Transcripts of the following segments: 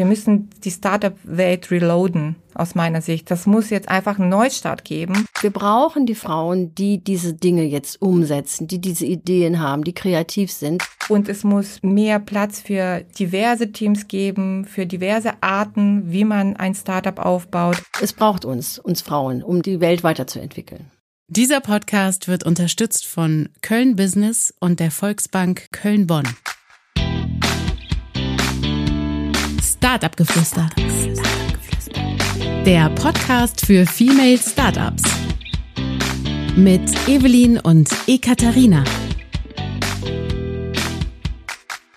Wir müssen die Startup-Welt reloaden, aus meiner Sicht. Das muss jetzt einfach einen Neustart geben. Wir brauchen die Frauen, die diese Dinge jetzt umsetzen, die diese Ideen haben, die kreativ sind. Und es muss mehr Platz für diverse Teams geben, für diverse Arten, wie man ein Startup aufbaut. Es braucht uns, uns Frauen, um die Welt weiterzuentwickeln. Dieser Podcast wird unterstützt von Köln Business und der Volksbank Köln-Bonn. Startup Geflüster. Der Podcast für Female Startups. Mit Evelyn und Ekaterina.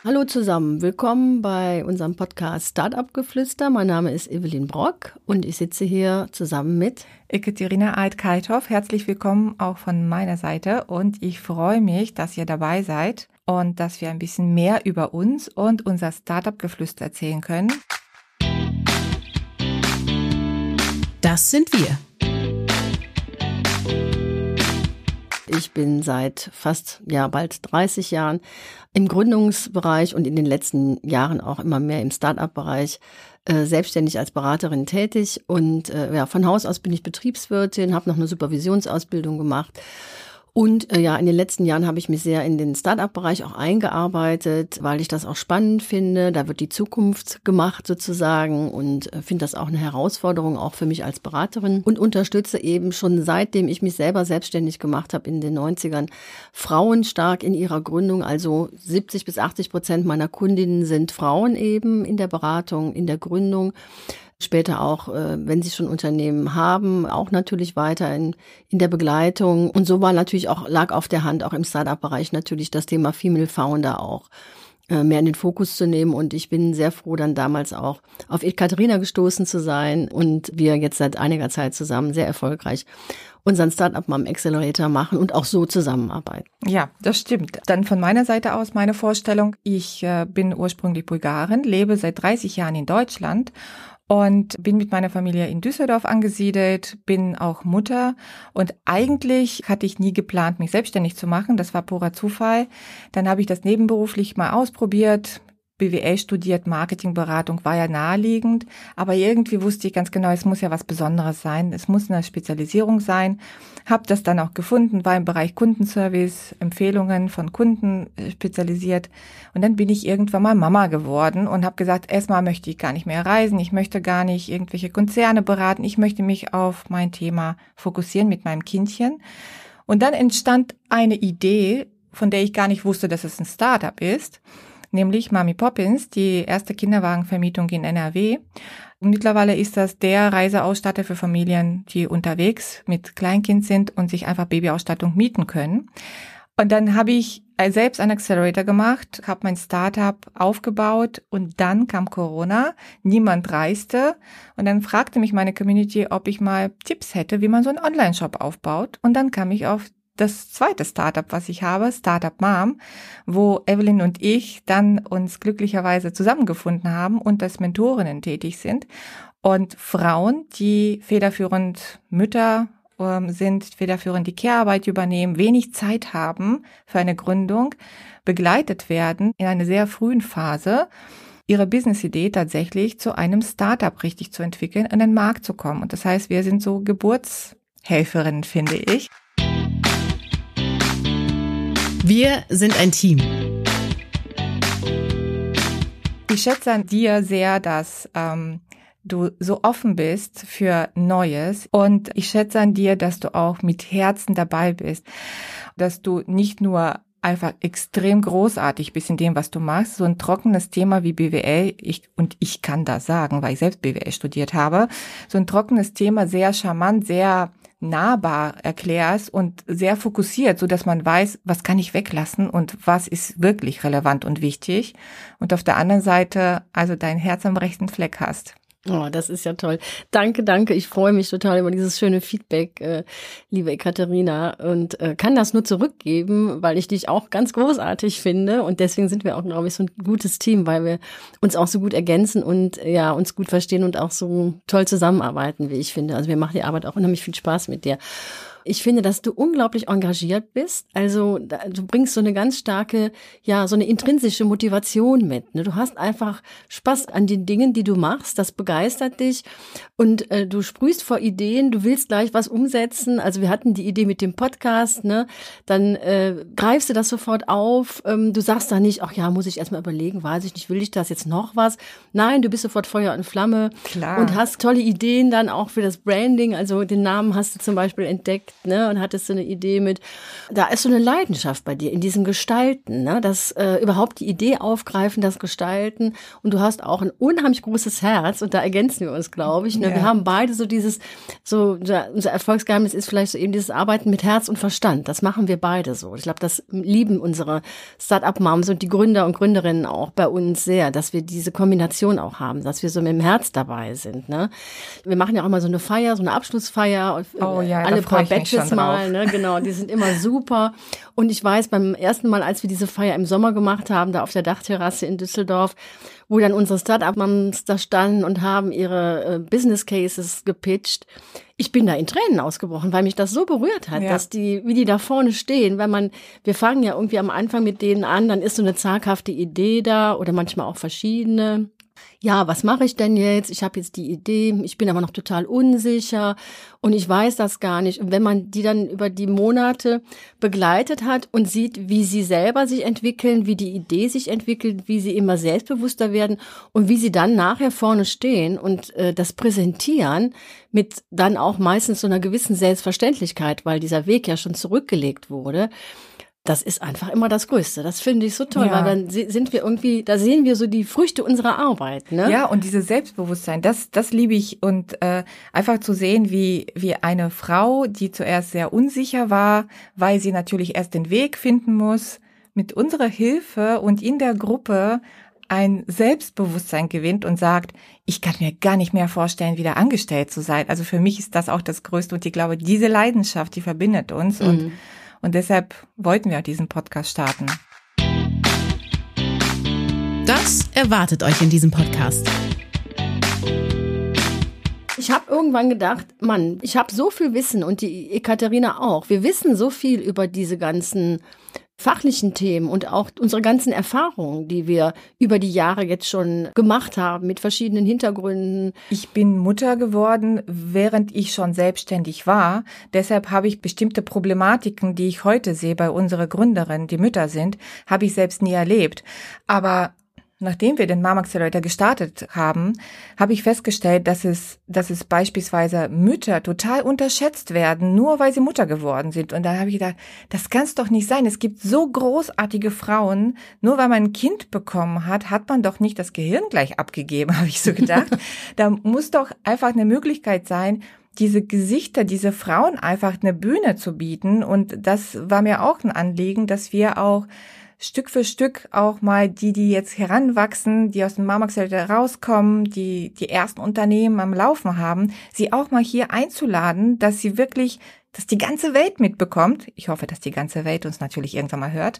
Hallo zusammen, willkommen bei unserem Podcast Startup Geflüster. Mein Name ist Evelyn Brock und ich sitze hier zusammen mit Ekaterina Alt-Kalthoff. Herzlich willkommen auch von meiner Seite und ich freue mich, dass ihr dabei seid und dass wir ein bisschen mehr über uns und unser Startup-Geflüster erzählen können. Das sind wir. Ich bin seit fast, ja, bald 30 Jahren im Gründungsbereich und in den letzten Jahren auch immer mehr im Start-up-Bereich äh, selbstständig als Beraterin tätig. Und äh, ja, von Haus aus bin ich Betriebswirtin, habe noch eine Supervisionsausbildung gemacht und äh, ja, in den letzten Jahren habe ich mich sehr in den Startup-Bereich auch eingearbeitet, weil ich das auch spannend finde. Da wird die Zukunft gemacht sozusagen und äh, finde das auch eine Herausforderung auch für mich als Beraterin und unterstütze eben schon seitdem ich mich selber selbstständig gemacht habe in den 90ern Frauen stark in ihrer Gründung. Also 70 bis 80 Prozent meiner Kundinnen sind Frauen eben in der Beratung, in der Gründung später auch, äh, wenn sie schon Unternehmen haben, auch natürlich weiter in, in der Begleitung. Und so war natürlich auch, lag auf der Hand auch im Startup-Bereich natürlich das Thema Female Founder auch äh, mehr in den Fokus zu nehmen. Und ich bin sehr froh, dann damals auch auf Ekaterina gestoßen zu sein und wir jetzt seit einiger Zeit zusammen sehr erfolgreich unseren Startup Mom Accelerator machen und auch so zusammenarbeiten. Ja, das stimmt. Dann von meiner Seite aus meine Vorstellung. Ich äh, bin ursprünglich Bulgarin, lebe seit 30 Jahren in Deutschland und bin mit meiner Familie in Düsseldorf angesiedelt, bin auch Mutter und eigentlich hatte ich nie geplant, mich selbstständig zu machen. Das war purer Zufall. Dann habe ich das nebenberuflich mal ausprobiert, BWL studiert, Marketingberatung war ja naheliegend, aber irgendwie wusste ich ganz genau, es muss ja was Besonderes sein, es muss eine Spezialisierung sein. Hab das dann auch gefunden, war im Bereich Kundenservice, Empfehlungen von Kunden äh, spezialisiert und dann bin ich irgendwann mal Mama geworden und habe gesagt, erstmal möchte ich gar nicht mehr reisen, ich möchte gar nicht irgendwelche Konzerne beraten, ich möchte mich auf mein Thema fokussieren mit meinem Kindchen. Und dann entstand eine Idee, von der ich gar nicht wusste, dass es ein Startup ist nämlich Mami Poppins, die erste Kinderwagenvermietung in NRW. Und mittlerweile ist das der Reiseausstatter für Familien, die unterwegs mit Kleinkind sind und sich einfach Babyausstattung mieten können. Und dann habe ich selbst einen Accelerator gemacht, habe mein Startup aufgebaut und dann kam Corona, niemand reiste und dann fragte mich meine Community, ob ich mal Tipps hätte, wie man so einen Online-Shop aufbaut und dann kam ich auf das zweite Startup, was ich habe, Startup Mom, wo Evelyn und ich dann uns glücklicherweise zusammengefunden haben und als Mentorinnen tätig sind. Und Frauen, die federführend Mütter ähm, sind, federführend die Care-Arbeit übernehmen, wenig Zeit haben für eine Gründung, begleitet werden in einer sehr frühen Phase, ihre Business-Idee tatsächlich zu einem Startup richtig zu entwickeln, an den Markt zu kommen. Und das heißt, wir sind so Geburtshelferinnen, finde ich. Wir sind ein Team. Ich schätze an dir sehr, dass ähm, du so offen bist für Neues und ich schätze an dir, dass du auch mit Herzen dabei bist, dass du nicht nur einfach extrem großartig bist in dem, was du machst. So ein trockenes Thema wie BWL, ich, und ich kann das sagen, weil ich selbst BWL studiert habe, so ein trockenes Thema sehr charmant, sehr nahbar erklärst und sehr fokussiert, so dass man weiß, was kann ich weglassen und was ist wirklich relevant und wichtig. Und auf der anderen Seite also dein Herz am rechten Fleck hast. Oh, das ist ja toll. Danke, danke. Ich freue mich total über dieses schöne Feedback, äh, liebe Ekaterina, und äh, kann das nur zurückgeben, weil ich dich auch ganz großartig finde. Und deswegen sind wir auch, glaube ich, so ein gutes Team, weil wir uns auch so gut ergänzen und ja, uns gut verstehen und auch so toll zusammenarbeiten, wie ich finde. Also wir machen die Arbeit auch unheimlich viel Spaß mit dir. Ich finde, dass du unglaublich engagiert bist. Also du bringst so eine ganz starke, ja, so eine intrinsische Motivation mit. Ne? Du hast einfach Spaß an den Dingen, die du machst. Das begeistert dich und äh, du sprühst vor Ideen. Du willst gleich was umsetzen. Also wir hatten die Idee mit dem Podcast. Ne? Dann äh, greifst du das sofort auf. Ähm, du sagst da nicht, ach ja, muss ich erstmal überlegen, weiß ich nicht, will ich das jetzt noch was? Nein, du bist sofort Feuer und Flamme Klar. und hast tolle Ideen dann auch für das Branding. Also den Namen hast du zum Beispiel entdeckt ne, und hattest so eine Idee mit, da ist so eine Leidenschaft bei dir in diesem Gestalten, ne, das äh, überhaupt die Idee aufgreifen, das Gestalten und du hast auch ein unheimlich großes Herz und da ergänzen wir uns, glaube ich. Ne? Ja. Wir haben beide so dieses, so unser Erfolgsgeheimnis ist vielleicht so eben dieses Arbeiten mit Herz und Verstand. Das machen wir beide so. Ich glaube, das lieben unsere Start-up-Moms und die Gründer und Gründerinnen auch bei uns sehr, dass wir diese Kombination auch haben, dass wir so mit dem Herz dabei sind. Ne? Wir machen ja auch mal so eine Feier, so eine Abschlussfeier. Oh ja, alle paar Batches mal, ne? genau, die sind immer super. Und ich weiß, beim ersten Mal, als wir diese Feier im Sommer gemacht haben, da auf der Dachterrasse in Düsseldorf, wo dann unsere Start-up-Moms da standen und haben ihre äh, Business Cases gepitcht. Ich bin da in Tränen ausgebrochen, weil mich das so berührt hat, ja. dass die, wie die da vorne stehen, wenn man, wir fangen ja irgendwie am Anfang mit denen an, dann ist so eine zaghafte Idee da oder manchmal auch verschiedene ja, was mache ich denn jetzt? Ich habe jetzt die Idee, ich bin aber noch total unsicher und ich weiß das gar nicht. Und wenn man die dann über die Monate begleitet hat und sieht, wie sie selber sich entwickeln, wie die Idee sich entwickelt, wie sie immer selbstbewusster werden und wie sie dann nachher vorne stehen und äh, das präsentieren mit dann auch meistens so einer gewissen Selbstverständlichkeit, weil dieser Weg ja schon zurückgelegt wurde das ist einfach immer das Größte. Das finde ich so toll, ja. weil dann sind wir irgendwie, da sehen wir so die Früchte unserer Arbeit. Ne? Ja, und dieses Selbstbewusstsein, das, das liebe ich. Und äh, einfach zu sehen, wie, wie eine Frau, die zuerst sehr unsicher war, weil sie natürlich erst den Weg finden muss, mit unserer Hilfe und in der Gruppe ein Selbstbewusstsein gewinnt und sagt, ich kann mir gar nicht mehr vorstellen, wieder angestellt zu sein. Also für mich ist das auch das Größte und ich glaube, diese Leidenschaft, die verbindet uns mhm. und und deshalb wollten wir diesen Podcast starten. Das erwartet euch in diesem Podcast. Ich habe irgendwann gedacht, Mann, ich habe so viel Wissen und die Ekaterina auch. Wir wissen so viel über diese ganzen fachlichen Themen und auch unsere ganzen Erfahrungen, die wir über die Jahre jetzt schon gemacht haben mit verschiedenen Hintergründen. Ich bin Mutter geworden, während ich schon selbstständig war. Deshalb habe ich bestimmte Problematiken, die ich heute sehe bei unserer Gründerin, die Mütter sind, habe ich selbst nie erlebt. Aber Nachdem wir den Mom Accelerator gestartet haben, habe ich festgestellt, dass es, dass es beispielsweise Mütter total unterschätzt werden, nur weil sie Mutter geworden sind. Und da habe ich gedacht, das kann es doch nicht sein. Es gibt so großartige Frauen, nur weil man ein Kind bekommen hat, hat man doch nicht das Gehirn gleich abgegeben, habe ich so gedacht. da muss doch einfach eine Möglichkeit sein, diese Gesichter, diese Frauen einfach eine Bühne zu bieten. Und das war mir auch ein Anliegen, dass wir auch Stück für Stück auch mal die, die jetzt heranwachsen, die aus dem Marmaxfeld rauskommen, die die ersten Unternehmen am Laufen haben, sie auch mal hier einzuladen, dass sie wirklich dass die ganze Welt mitbekommt, ich hoffe, dass die ganze Welt uns natürlich irgendwann mal hört,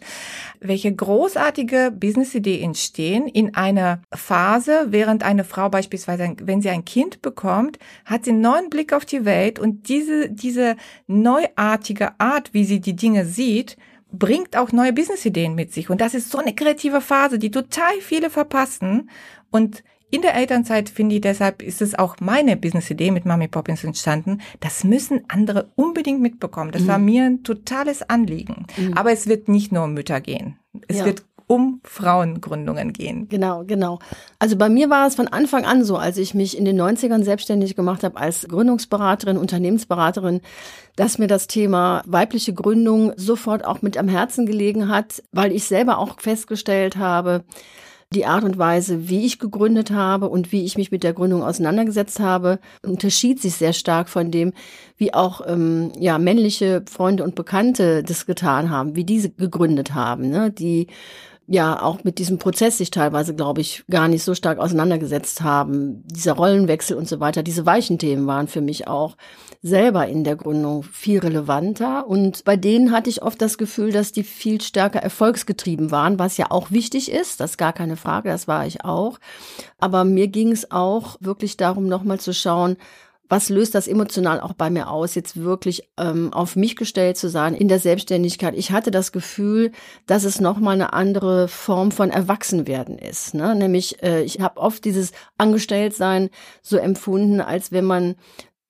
welche großartige Business-Idee entstehen in einer Phase, während eine Frau beispielsweise, wenn sie ein Kind bekommt, hat sie einen neuen Blick auf die Welt und diese, diese neuartige Art, wie sie die Dinge sieht, bringt auch neue Businessideen mit sich. Und das ist so eine kreative Phase, die total viele verpassen. Und in der Elternzeit finde ich deshalb ist es auch meine Businessidee mit Mami Poppins entstanden. Das müssen andere unbedingt mitbekommen. Das mhm. war mir ein totales Anliegen. Mhm. Aber es wird nicht nur um Mütter gehen. Es ja. wird um Frauengründungen gehen. Genau, genau. Also bei mir war es von Anfang an so, als ich mich in den 90ern selbstständig gemacht habe als Gründungsberaterin, Unternehmensberaterin, dass mir das Thema weibliche Gründung sofort auch mit am Herzen gelegen hat, weil ich selber auch festgestellt habe, die Art und Weise, wie ich gegründet habe und wie ich mich mit der Gründung auseinandergesetzt habe, unterschied sich sehr stark von dem, wie auch ähm, ja männliche Freunde und Bekannte das getan haben, wie diese gegründet haben, ne? die ja auch mit diesem Prozess sich teilweise, glaube ich, gar nicht so stark auseinandergesetzt haben. Dieser Rollenwechsel und so weiter, diese weichen Themen waren für mich auch selber in der Gründung viel relevanter. Und bei denen hatte ich oft das Gefühl, dass die viel stärker erfolgsgetrieben waren, was ja auch wichtig ist. Das ist gar keine Frage, das war ich auch. Aber mir ging es auch wirklich darum, nochmal zu schauen, was löst das emotional auch bei mir aus, jetzt wirklich ähm, auf mich gestellt zu sein in der Selbstständigkeit. Ich hatte das Gefühl, dass es nochmal eine andere Form von Erwachsenwerden ist. Ne? Nämlich, äh, ich habe oft dieses Angestelltsein so empfunden, als wenn man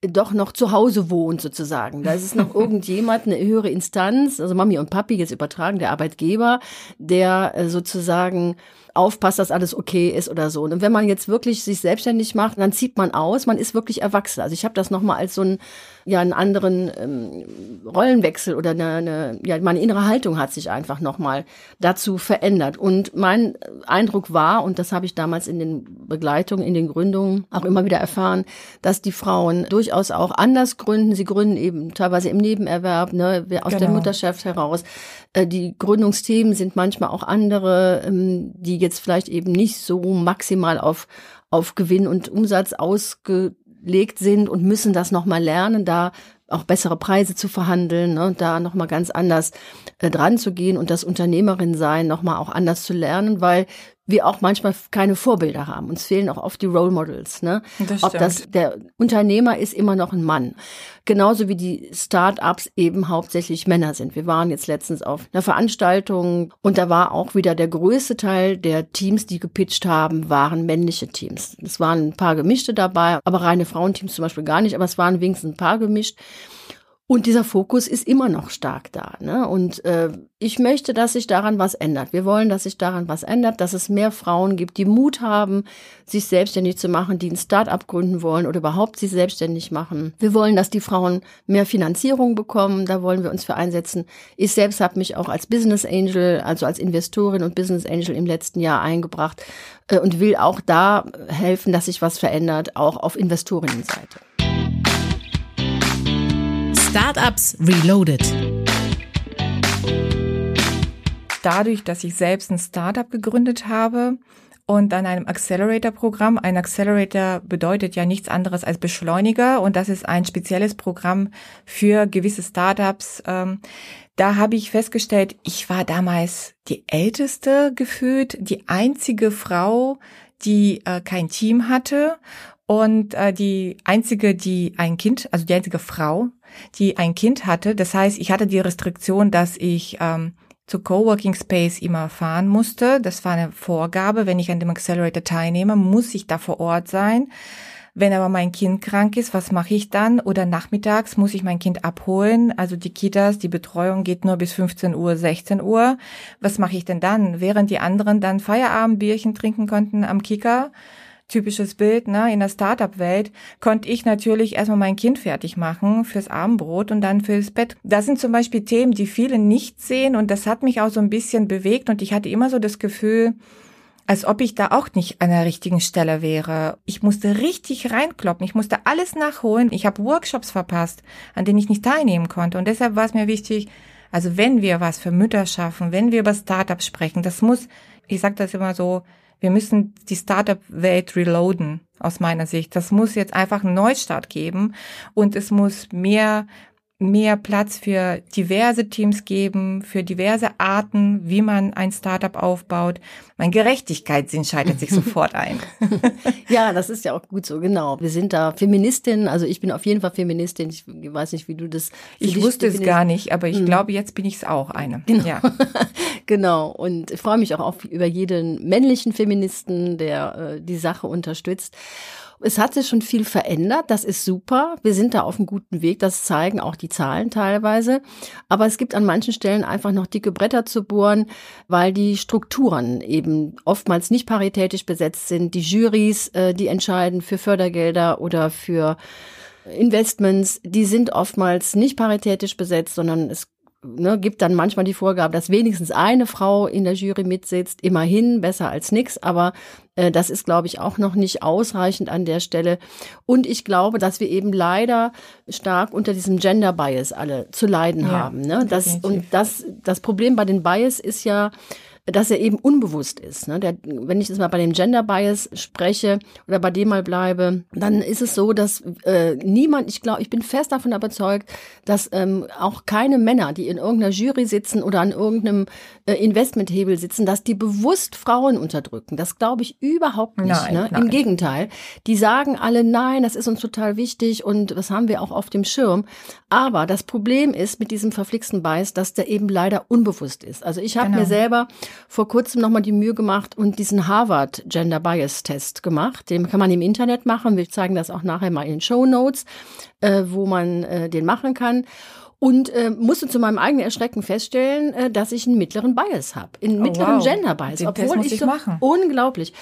doch noch zu Hause wohnt sozusagen. Da ist es noch irgendjemand, eine höhere Instanz, also Mami und Papi jetzt übertragen, der Arbeitgeber, der äh, sozusagen aufpasst, dass alles okay ist oder so. Und wenn man jetzt wirklich sich selbstständig macht, dann zieht man aus, man ist wirklich erwachsen. Also ich habe das nochmal als so ein, ja, einen anderen ähm, Rollenwechsel oder eine, eine, ja, meine innere Haltung hat sich einfach nochmal dazu verändert. Und mein Eindruck war, und das habe ich damals in den Begleitungen, in den Gründungen auch immer wieder erfahren, dass die Frauen durchaus auch anders gründen. Sie gründen eben teilweise im Nebenerwerb, ne, aus genau. der Mutterschaft heraus. Äh, die Gründungsthemen sind manchmal auch andere, ähm, die jetzt vielleicht eben nicht so maximal auf, auf Gewinn und Umsatz ausgelegt sind und müssen das nochmal lernen, da auch bessere Preise zu verhandeln, ne, da nochmal ganz anders äh, dran zu gehen und das Unternehmerin sein nochmal auch anders zu lernen, weil wir auch manchmal keine Vorbilder haben. Uns fehlen auch oft die Role Models. Ne? Das Ob das der Unternehmer ist immer noch ein Mann. Genauso wie die Start-ups eben hauptsächlich Männer sind. Wir waren jetzt letztens auf einer Veranstaltung und da war auch wieder der größte Teil der Teams, die gepitcht haben, waren männliche Teams. Es waren ein paar gemischte dabei, aber reine Frauenteams zum Beispiel gar nicht, aber es waren wenigstens ein paar gemischt. Und dieser Fokus ist immer noch stark da. Ne? Und äh, ich möchte, dass sich daran was ändert. Wir wollen, dass sich daran was ändert, dass es mehr Frauen gibt, die Mut haben, sich selbstständig zu machen, die ein Start-up gründen wollen oder überhaupt sich selbstständig machen. Wir wollen, dass die Frauen mehr Finanzierung bekommen. Da wollen wir uns für einsetzen. Ich selbst habe mich auch als Business Angel, also als Investorin und Business Angel im letzten Jahr eingebracht äh, und will auch da helfen, dass sich was verändert, auch auf Investorinnenseite. Startups Reloaded. Dadurch, dass ich selbst ein Startup gegründet habe und an einem Accelerator-Programm, ein Accelerator bedeutet ja nichts anderes als Beschleuniger und das ist ein spezielles Programm für gewisse Startups. Ähm, da habe ich festgestellt, ich war damals die älteste gefühlt, die einzige Frau, die äh, kein Team hatte und äh, die einzige, die ein Kind, also die einzige Frau, die ein Kind hatte. Das heißt, ich hatte die Restriktion, dass ich ähm, zu Coworking Space immer fahren musste. Das war eine Vorgabe. Wenn ich an dem Accelerator teilnehme, muss ich da vor Ort sein. Wenn aber mein Kind krank ist, was mache ich dann? Oder nachmittags muss ich mein Kind abholen. Also die Kitas, die Betreuung geht nur bis 15 Uhr, 16 Uhr. Was mache ich denn dann? Während die anderen dann Feierabendbierchen trinken konnten am Kicker, typisches Bild, ne, in der Startup-Welt, konnte ich natürlich erstmal mein Kind fertig machen fürs Abendbrot und dann fürs Bett. Das sind zum Beispiel Themen, die viele nicht sehen und das hat mich auch so ein bisschen bewegt und ich hatte immer so das Gefühl, als ob ich da auch nicht an der richtigen Stelle wäre. Ich musste richtig reinkloppen, ich musste alles nachholen. Ich habe Workshops verpasst, an denen ich nicht teilnehmen konnte und deshalb war es mir wichtig, also wenn wir was für Mütter schaffen, wenn wir über Startups sprechen, das muss, ich sage das immer so, wir müssen die Startup-Welt reloaden, aus meiner Sicht. Das muss jetzt einfach einen Neustart geben und es muss mehr mehr Platz für diverse Teams geben, für diverse Arten, wie man ein Startup aufbaut. Mein Gerechtigkeitssinn schaltet sich sofort ein. ja, das ist ja auch gut so, genau. Wir sind da Feministinnen, also ich bin auf jeden Fall Feministin. Ich weiß nicht, wie du das. Ich wusste es gar nicht, aber ich hm. glaube, jetzt bin ich es auch eine. Genau. Ja. genau. Und ich freue mich auch auf, über jeden männlichen Feministen, der äh, die Sache unterstützt. Es hat sich schon viel verändert, das ist super. Wir sind da auf einem guten Weg, das zeigen auch die Zahlen teilweise. Aber es gibt an manchen Stellen einfach noch dicke Bretter zu bohren, weil die Strukturen eben oftmals nicht paritätisch besetzt sind. Die Juries, äh, die entscheiden für Fördergelder oder für Investments, die sind oftmals nicht paritätisch besetzt, sondern es ne, gibt dann manchmal die Vorgabe, dass wenigstens eine Frau in der Jury mitsitzt. Immerhin besser als nix, aber äh, das ist, glaube ich, auch noch nicht ausreichend an der Stelle. Und ich glaube, dass wir eben leider stark unter diesem Gender Bias alle zu leiden ja, haben. Ne? Das, und das, das Problem bei den Bias ist ja, dass er eben unbewusst ist. Ne? Der, wenn ich jetzt mal bei dem Gender Bias spreche oder bei dem mal bleibe, dann ist es so, dass äh, niemand, ich glaube, ich bin fest davon überzeugt, dass ähm, auch keine Männer, die in irgendeiner Jury sitzen oder an irgendeinem äh, Investmenthebel sitzen, dass die bewusst Frauen unterdrücken. Das glaube ich überhaupt nicht. Nein, ne? nein. Im Gegenteil. Die sagen alle, nein, das ist uns total wichtig und das haben wir auch auf dem Schirm. Aber das Problem ist mit diesem verflixten Bias, dass der eben leider unbewusst ist. Also ich habe Genau. mir selber vor kurzem nochmal die Mühe gemacht und diesen Harvard Gender Bias Test gemacht. Den kann man im Internet machen. Wir zeigen das auch nachher mal in den Show Notes, äh, wo man äh, den machen kann. Und äh, musste zu meinem eigenen Erschrecken feststellen, äh, dass ich einen mittleren Bias habe. Einen Oh, mittleren wow. Gender Bias. Den obwohl ich ich so machen. unglaublich.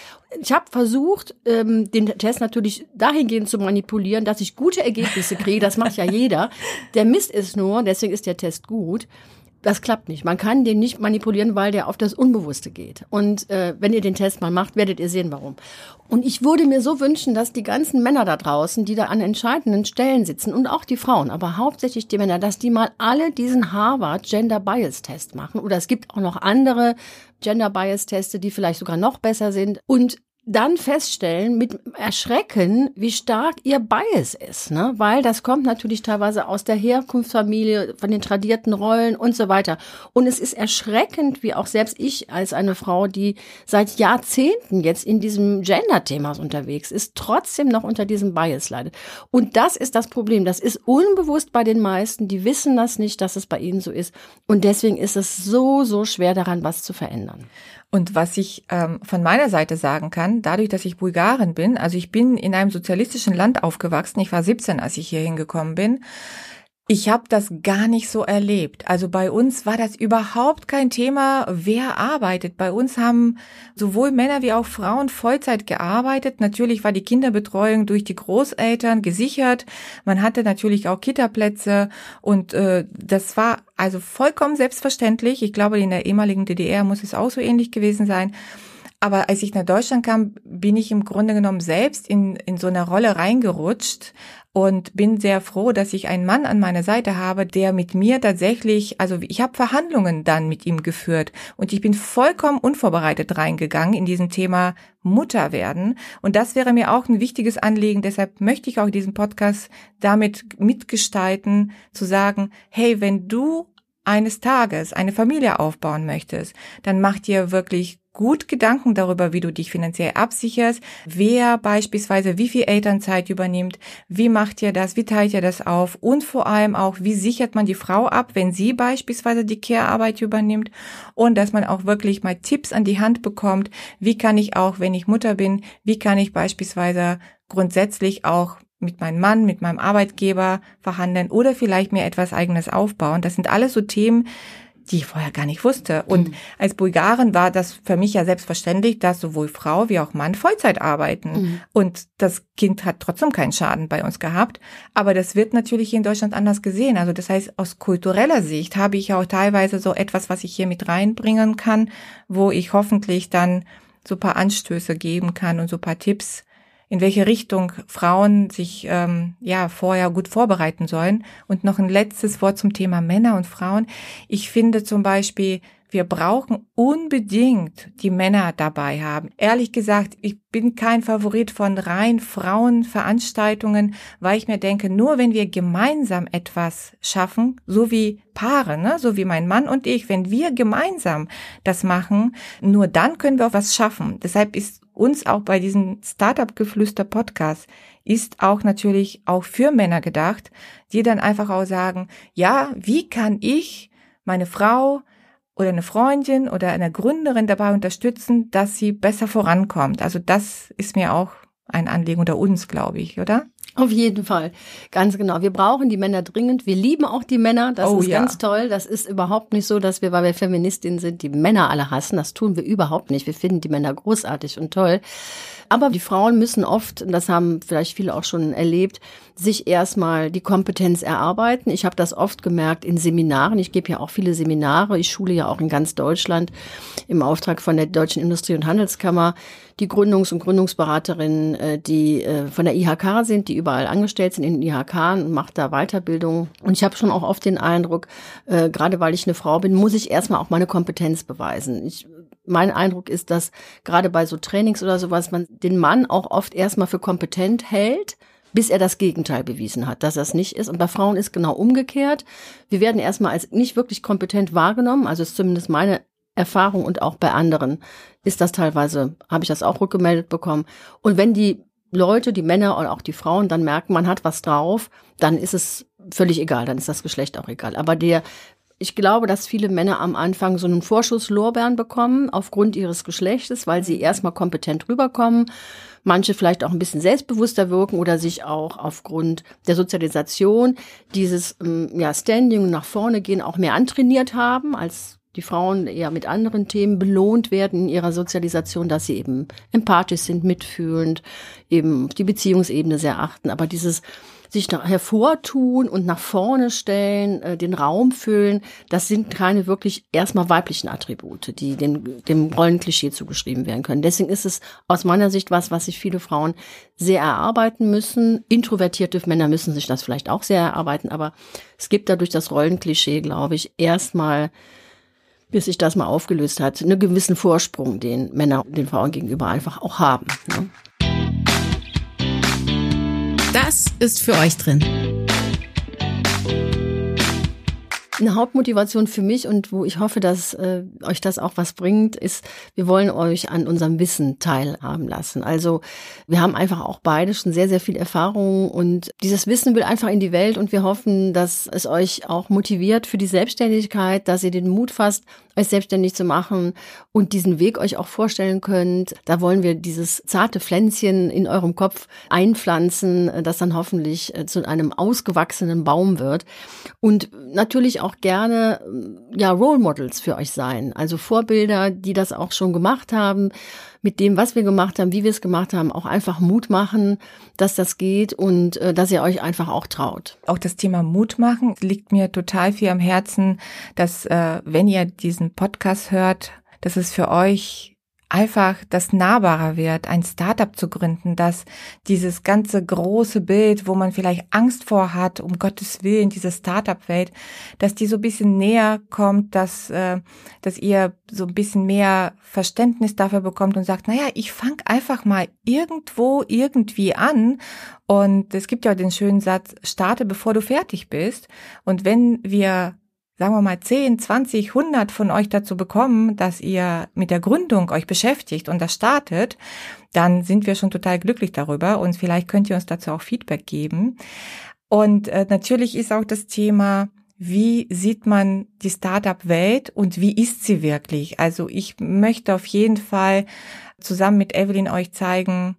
Ich habe versucht, ähm, den Test natürlich dahingehend zu manipulieren, dass ich gute Ergebnisse kriege. Das macht ja jeder. Der Mist ist nur, deswegen ist der Test gut. Das klappt nicht. Man kann den nicht manipulieren, weil der auf das Unbewusste geht. Und äh, wenn ihr den Test mal macht, werdet ihr sehen, warum. Und ich würde mir so wünschen, dass die ganzen Männer da draußen, die da an entscheidenden Stellen sitzen und auch die Frauen, aber hauptsächlich die Männer, dass die mal alle diesen Harvard Gender Bias Test machen. Oder es gibt auch noch andere Gender Bias Teste, die vielleicht sogar noch besser sind. Und dann feststellen mit Erschrecken, wie stark ihr Bias ist, ne? Weil das kommt natürlich teilweise aus der Herkunftsfamilie, von den tradierten Rollen und so weiter. Und es ist erschreckend, wie auch selbst ich als eine Frau, die seit Jahrzehnten jetzt in diesem Gender-Thema unterwegs ist, trotzdem noch unter diesem Bias leidet. Und das ist das Problem. Das ist unbewusst bei den meisten. Die wissen das nicht, dass es bei ihnen so ist. Und deswegen ist es so, so schwer daran, was zu verändern. Und was ich ähm, von meiner Seite sagen kann, dadurch, dass ich Bulgarin bin, also ich bin in einem sozialistischen Land aufgewachsen, ich war 17, als ich hier hingekommen bin, ich habe das gar nicht so erlebt. Also bei uns war das überhaupt kein Thema, wer arbeitet. Bei uns haben sowohl Männer wie auch Frauen Vollzeit gearbeitet. Natürlich war die Kinderbetreuung durch die Großeltern gesichert. Man hatte natürlich auch Kitaplätze und äh, das war also vollkommen selbstverständlich. Ich glaube, in der ehemaligen DDR muss es auch so ähnlich gewesen sein. Aber als ich nach Deutschland kam, bin ich im Grunde genommen selbst in, in so eine Rolle reingerutscht und bin sehr froh, dass ich einen Mann an meiner Seite habe, der mit mir tatsächlich, also ich habe Verhandlungen dann mit ihm geführt und ich bin vollkommen unvorbereitet reingegangen in diesem Thema Mutter werden. Und das wäre mir auch ein wichtiges Anliegen. Deshalb möchte ich auch diesen Podcast damit mitgestalten, zu sagen, hey, wenn du eines Tages eine Familie aufbauen möchtest, dann mach dir wirklich gut Gedanken darüber, wie du dich finanziell absicherst, wer beispielsweise wie viel Elternzeit übernimmt, wie macht ihr das, wie teilt ihr das auf und vor allem auch, wie sichert man die Frau ab, wenn sie beispielsweise die Care-Arbeit übernimmt und dass man auch wirklich mal Tipps an die Hand bekommt, wie kann ich auch, wenn ich Mutter bin, wie kann ich beispielsweise grundsätzlich auch mit meinem Mann, mit meinem Arbeitgeber verhandeln oder vielleicht mir etwas eigenes aufbauen. Das sind alles so Themen, die ich vorher gar nicht wusste. Und Mhm. als Bulgarin war das für mich ja selbstverständlich, dass sowohl Frau wie auch Mann Vollzeit arbeiten. Mhm. Und das Kind hat trotzdem keinen Schaden bei uns gehabt. Aber das wird natürlich hier in Deutschland anders gesehen. Also das heißt, aus kultureller Sicht habe ich auch teilweise so etwas, was ich hier mit reinbringen kann, wo ich hoffentlich dann so paar Anstöße geben kann und so paar Tipps, in welche Richtung Frauen sich ähm, ja vorher gut vorbereiten sollen. Und noch ein letztes Wort zum Thema Männer und Frauen. Ich finde zum Beispiel, wir brauchen unbedingt die Männer dabei haben. Ehrlich gesagt, ich bin kein Favorit von rein Frauenveranstaltungen, weil ich mir denke, nur wenn wir gemeinsam etwas schaffen, so wie Paare, ne, so wie mein Mann und ich, wenn wir gemeinsam das machen, nur dann können wir auch was schaffen. Deshalb ist uns auch bei diesem Startup-Geflüster Podcast ist auch natürlich auch für Männer gedacht, die dann einfach auch sagen, ja, wie kann ich meine Frau oder eine Freundin oder eine Gründerin dabei unterstützen, dass sie besser vorankommt. Also das ist mir auch ein Anliegen unter uns, glaube ich, oder? Auf jeden Fall, ganz genau. Wir brauchen die Männer dringend. Wir lieben auch die Männer. Das Oh, ist ja. ganz toll. Das ist überhaupt nicht so, dass wir, weil wir Feministinnen sind, die Männer alle hassen. Das tun wir überhaupt nicht. Wir finden die Männer großartig und toll. Aber die Frauen müssen oft, das haben vielleicht viele auch schon erlebt, sich erstmal die Kompetenz erarbeiten. Ich habe das oft gemerkt in Seminaren. Ich gebe ja auch viele Seminare. Ich schule ja auch in ganz Deutschland im Auftrag von der Deutschen Industrie- und Handelskammer die Gründungs- und Gründungsberaterinnen, äh, die äh, von der IHK sind, die überall angestellt sind in den IHK und macht da Weiterbildung. Und ich habe schon auch oft den Eindruck, äh, gerade weil ich eine Frau bin, muss ich erstmal auch meine Kompetenz beweisen. Ich mein Eindruck ist, dass gerade bei so Trainings oder sowas man den Mann auch oft erstmal für kompetent hält, bis er das Gegenteil bewiesen hat, dass es nicht ist. Und bei Frauen ist genau umgekehrt. Wir werden erstmal als nicht wirklich kompetent wahrgenommen, also ist zumindest meine Erfahrung und auch bei anderen ist das teilweise, habe ich das auch rückgemeldet bekommen. Und wenn die Leute, die Männer und auch die Frauen dann merken, man hat was drauf, dann ist es völlig egal, dann ist das Geschlecht auch egal. Aber der, ich glaube, dass viele Männer am Anfang so einen Vorschuss Lorbeeren bekommen aufgrund ihres Geschlechtes, weil sie erstmal kompetent rüberkommen. Manche vielleicht auch ein bisschen selbstbewusster wirken oder sich auch aufgrund der Sozialisation dieses ähm, ja, Standing nach vorne gehen auch mehr antrainiert haben als die Frauen eher mit anderen Themen belohnt werden in ihrer Sozialisation, dass sie eben empathisch sind, mitfühlend, eben die Beziehungsebene sehr achten. Aber dieses sich hervortun und nach vorne stellen, äh, den Raum füllen, das sind keine wirklich erstmal weiblichen Attribute, die den, dem Rollenklischee zugeschrieben werden können. Deswegen ist es aus meiner Sicht was, was sich viele Frauen sehr erarbeiten müssen. Introvertierte Männer müssen sich das vielleicht auch sehr erarbeiten, aber es gibt dadurch das Rollenklischee, glaube ich, erstmal bis sich das mal aufgelöst hat, einen gewissen Vorsprung, den Männer den Frauen gegenüber einfach auch haben. Ne? Das ist für euch drin. Eine Hauptmotivation für mich und wo ich hoffe, dass äh, euch das auch was bringt, ist, wir wollen euch an unserem Wissen teilhaben lassen. Also wir haben einfach auch beide schon sehr, sehr viel Erfahrung und dieses Wissen will einfach in die Welt und wir hoffen, dass es euch auch motiviert für die Selbstständigkeit, dass ihr den Mut fasst, euch selbstständig zu machen und diesen Weg euch auch vorstellen könnt. Da wollen wir dieses zarte Pflänzchen in eurem Kopf einpflanzen, das dann hoffentlich äh, zu einem ausgewachsenen Baum wird. Und natürlich auch gerne ja Role Models für euch sein, also Vorbilder, die das auch schon gemacht haben, mit dem, was wir gemacht haben, wie wir es gemacht haben, auch einfach Mut machen, dass das geht und äh, dass ihr euch einfach auch traut. Auch das Thema Mut machen liegt mir total viel am Herzen, dass äh, wenn ihr diesen Podcast hört, dass es für euch einfach das nahbarer wird, ein Startup zu gründen, dass dieses ganze große Bild, wo man vielleicht Angst vor hat, um Gottes Willen, diese Startup-Welt, dass die so ein bisschen näher kommt, dass, äh, dass ihr so ein bisschen mehr Verständnis dafür bekommt und sagt, naja, ich fange einfach mal irgendwo irgendwie an. Und es gibt ja den schönen Satz, starte bevor du fertig bist. Und wenn wir sagen wir mal 10, 20, 100 von euch dazu bekommen, dass ihr mit der Gründung euch beschäftigt und das startet, dann sind wir schon total glücklich darüber und vielleicht könnt ihr uns dazu auch Feedback geben. Und äh, natürlich ist auch das Thema, wie sieht man die Startup-Welt und wie ist sie wirklich? Also ich möchte auf jeden Fall zusammen mit Evelyn euch zeigen,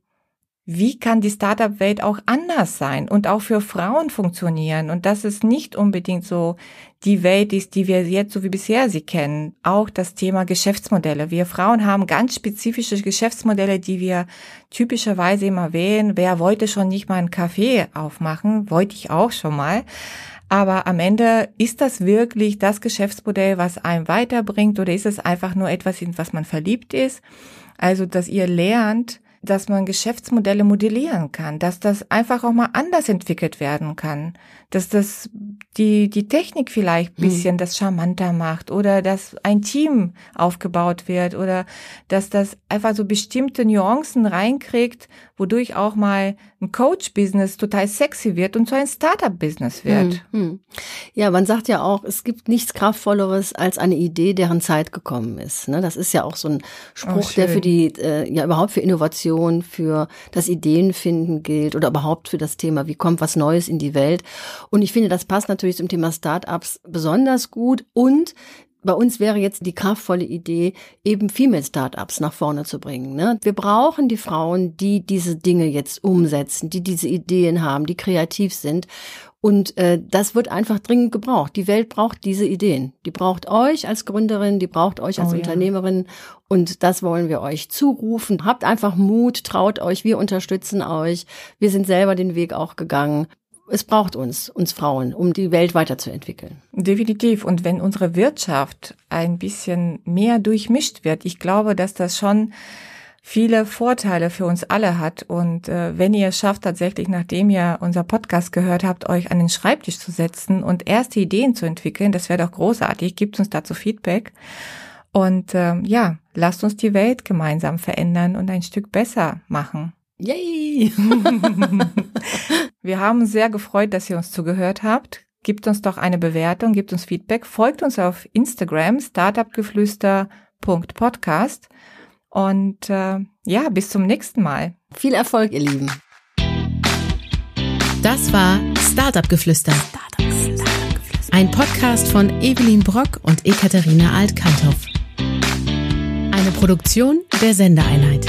wie kann die Startup-Welt auch anders sein und auch für Frauen funktionieren und dass es nicht unbedingt so die Welt ist, die wir jetzt so wie bisher sie kennen. Auch das Thema Geschäftsmodelle. Wir Frauen haben ganz spezifische Geschäftsmodelle, die wir typischerweise immer wählen. Wer wollte schon nicht mal einen Kaffee aufmachen? Wollte ich auch schon mal. Aber am Ende ist das wirklich das Geschäftsmodell, was einem weiterbringt oder ist es einfach nur etwas, in was man verliebt ist? Also, dass ihr lernt, dass man Geschäftsmodelle modellieren kann, dass das einfach auch mal anders entwickelt werden kann, dass das die, die Technik vielleicht hm. bisschen mhm. das charmanter macht oder dass ein Team aufgebaut wird oder dass das einfach so bestimmte Nuancen reinkriegt, wodurch auch mal ein Coach-Business total sexy wird und so ein Startup-Business wird. Mhm. Ja, man sagt ja auch, es gibt nichts Kraftvolleres als eine Idee, deren Zeit gekommen ist. Ne? Das ist ja auch so ein Spruch, oh, der für die, äh, ja überhaupt für Innovation, für das Ideenfinden gilt oder überhaupt für das Thema, wie kommt was Neues in die Welt. Und ich finde, das passt natürlich zum Thema Startups besonders gut und bei uns wäre jetzt die kraftvolle Idee, eben Female Startups nach vorne zu bringen. Ne? Wir brauchen die Frauen, die diese Dinge jetzt umsetzen, die diese Ideen haben, die kreativ sind. Und äh, das wird einfach dringend gebraucht. Die Welt braucht diese Ideen. Die braucht euch als Gründerin, die braucht euch als oh, Unternehmerin. Ja. Und das wollen wir euch zurufen. Habt einfach Mut, traut euch, wir unterstützen euch. Wir sind selber den Weg auch gegangen es braucht uns, uns Frauen, um die Welt weiterzuentwickeln. Definitiv. Und wenn unsere Wirtschaft ein bisschen mehr durchmischt wird, ich glaube, dass das schon viele Vorteile für uns alle hat. Und äh, wenn ihr es schafft, tatsächlich, nachdem ihr unser Podcast gehört habt, euch an den Schreibtisch zu setzen und erste Ideen zu entwickeln, das wäre doch großartig. Gibt uns dazu Feedback. Und äh, ja, lasst uns die Welt gemeinsam verändern und ein Stück besser machen. Yay! Wir haben uns sehr gefreut, dass ihr uns zugehört habt. Gebt uns doch eine Bewertung, gebt uns Feedback, folgt uns auf Instagram startupgeflüster.podcast und äh, ja, bis zum nächsten Mal. Viel Erfolg, ihr Lieben. Das war Startup Geflüster. Ein Podcast von Evelyn Brock und Ekaterina Alt-Kanthoff. Eine Produktion der Sendeeinheit.